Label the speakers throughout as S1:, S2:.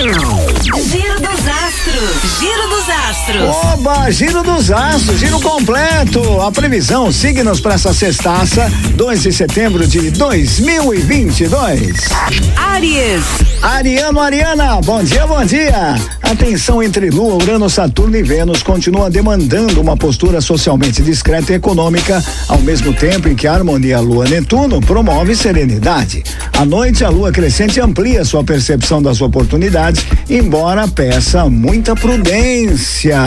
S1: Giro dos astros. Giro dos astros.
S2: Oba, giro dos astros, giro completo. A previsão, signos para essa sextaça, 2 de setembro de 2022.
S1: Aries.
S2: Ariano, Ariana, bom dia, bom dia. A tensão entre Lua, Urano, Saturno e Vênus continua demandando uma postura socialmente discreta e econômica, ao mesmo tempo em que a harmonia Lua-Netuno promove serenidade. À noite, a Lua crescente amplia sua percepção das oportunidades, embora peça muita prudência.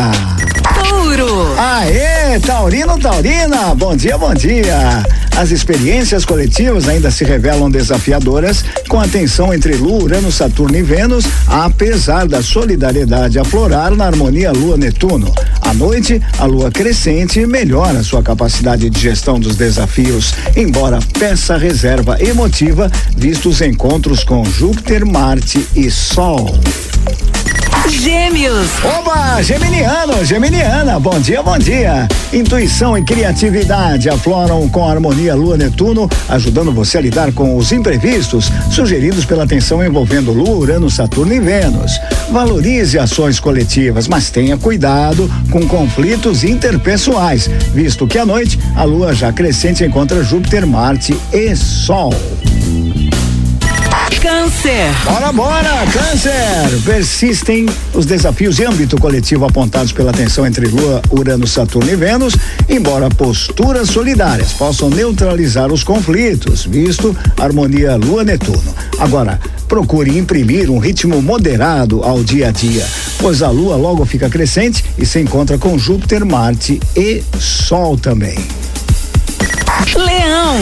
S1: Touro.
S2: Aê, Taurino, Taurina, bom dia, bom dia. As experiências coletivas ainda se revelam desafiadoras, com a tensão entre Lua, Urano, Saturno e Vênus, apesar da solidariedade aflorar na harmonia Lua-Netuno. À noite, a Lua crescente melhora sua capacidade de gestão dos desafios, embora peça reserva emotiva, vistos encontros com Júpiter, Marte e Sol.
S1: Gêmeos.
S2: Oba, Geminiano, Geminiana, bom dia, bom dia. Intuição e criatividade afloram com a harmonia Lua-Netuno, ajudando você a lidar com os imprevistos sugeridos pela tensão envolvendo Lua, Urano, Saturno e Vênus. Valorize ações coletivas, mas tenha cuidado com conflitos interpessoais, visto que à noite a Lua já crescente encontra Júpiter, Marte e Sol.
S1: Câncer.
S2: Bora, bora, câncer! Persistem os desafios de âmbito coletivo apontados pela tensão entre Lua, Urano, Saturno e Vênus, embora posturas solidárias possam neutralizar os conflitos, visto a harmonia Lua-Netuno. Agora, procure imprimir um ritmo moderado ao dia a dia, pois a Lua logo fica crescente e se encontra com Júpiter, Marte e Sol também.
S1: Leão.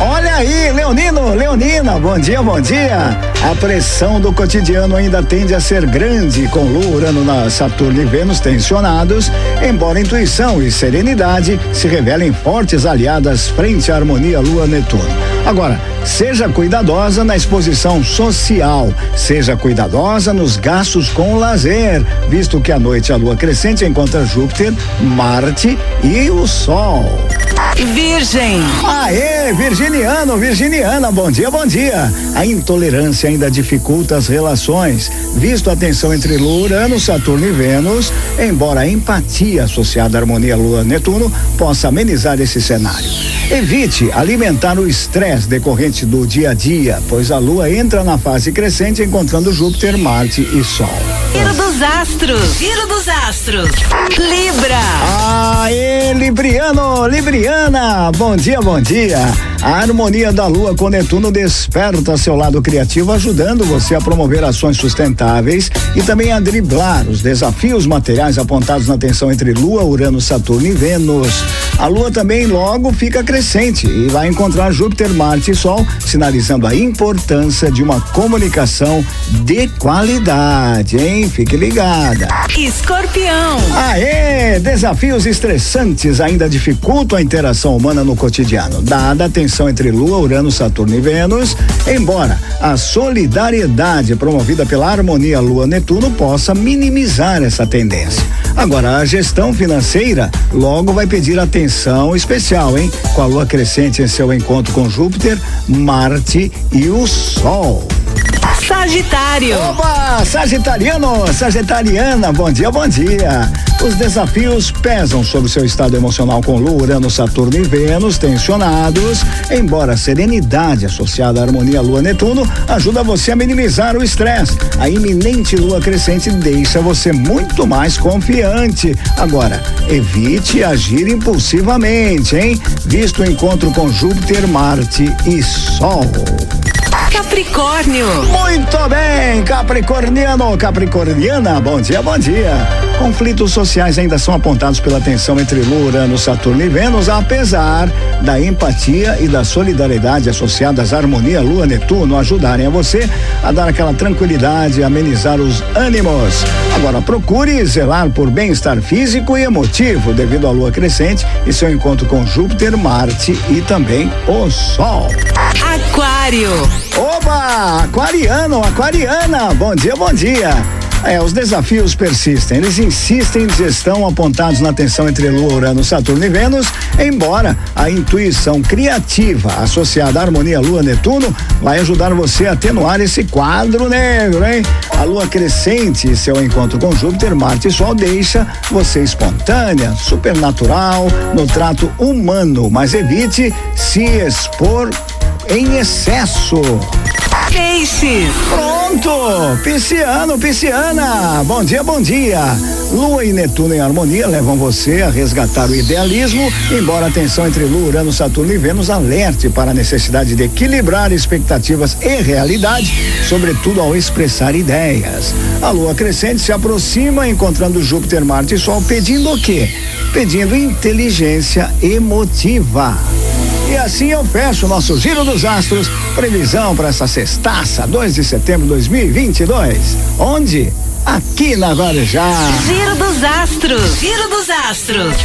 S2: Olha aí, Leonino, Leonina, bom dia, bom dia. A pressão do cotidiano ainda tende a ser grande, com Lua, Urano, na Saturno e Vênus tensionados, embora intuição e serenidade se revelem fortes aliadas frente à harmonia Lua-Netuno. Agora, seja cuidadosa na exposição social, seja cuidadosa nos gastos com lazer, visto que à noite a lua crescente encontra Júpiter, Marte e o Sol.
S1: Virgem.
S2: Aê, virginiano, virginiana, bom dia, bom dia. A intolerância ainda dificulta as relações, visto a tensão entre Lua, Urano, Saturno e Vênus, embora a empatia associada à harmonia Lua-Netuno possa amenizar esse cenário. Evite alimentar o estresse decorrente do dia a dia, pois a Lua entra na fase crescente encontrando Júpiter, Marte e Sol.
S1: Giro dos astros. Giro dos astros. Libra.
S2: Aê, Libriano, Libriana, bom dia, bom dia. A harmonia da lua com Netuno desperta seu lado criativo, ajudando você a promover ações sustentáveis e também a driblar os desafios materiais apontados na tensão entre Lua, Urano, Saturno e Vênus. A lua também logo fica crescente e vai encontrar Júpiter, Marte e Sol, sinalizando a importância de uma comunicação de qualidade, hein? Fique ligada.
S1: Escorpião.
S2: Aê! Desafios estressantes ainda dificultam a interação humana no cotidiano, dada a tensão entre Lua, Urano, Saturno e Vênus, embora a solidariedade promovida pela harmonia Lua-Netuno possa minimizar essa tendência. Agora, a gestão financeira logo vai pedir atenção especial, hein? Com a Lua crescente em seu encontro com Júpiter, Marte e o Sol.
S1: Sagitário.
S2: Oba! Sagitariano, Sagitariana, bom dia, bom dia. Os desafios pesam sobre seu estado emocional com Lua, Urano, Saturno e Vênus tensionados, embora a serenidade associada à harmonia Lua-Netuno ajuda você a minimizar o estresse. A iminente Lua crescente deixa você muito mais confiante. Agora, evite agir impulsivamente, hein? Visto o encontro com Júpiter, Marte e Sol.
S1: Capricórnio.
S2: Muito bem, Capricorniano, Capricorniana, bom dia, bom dia. Conflitos sociais ainda são apontados pela tensão entre Lua, Urano, Saturno e Vênus, apesar da empatia e da solidariedade associadas à harmonia Lua-Netuno ajudarem a você a dar aquela tranquilidade, amenizar os ânimos. Agora, procure zelar por bem-estar físico e emotivo devido à Lua crescente e seu encontro com Júpiter, Marte e também o Sol.
S1: Aquário.
S2: Oba! Aquariano, aquariana, bom dia, bom dia. É, os desafios persistem. Eles insistem em gestão apontados na tensão entre Lua, Urano, Saturno e Vênus, embora a intuição criativa associada à harmonia Lua-Netuno vai ajudar você a atenuar esse quadro negro, hein? A Lua crescente e seu encontro com Júpiter, Marte e Sol deixa você espontânea, supernatural no trato humano, mas evite se expor em excesso.
S1: Peixes.
S2: Pronto! Pisciano, pisciana! Bom dia, bom dia! Lua e Netuno em harmonia levam você a resgatar o idealismo, embora a tensão entre Lua, Urano, Saturno e Vênus alerte para a necessidade de equilibrar expectativas e realidade, sobretudo ao expressar ideias. A Lua crescente se aproxima, encontrando Júpiter, Marte e Sol, pedindo o quê? Pedindo inteligência emotiva. Assim eu fecho o nosso Giro dos Astros. Previsão para essa sextaça, 2 de setembro de 2022. Onde? Aqui na Guarujá.
S1: Giro dos Astros. Giro dos Astros.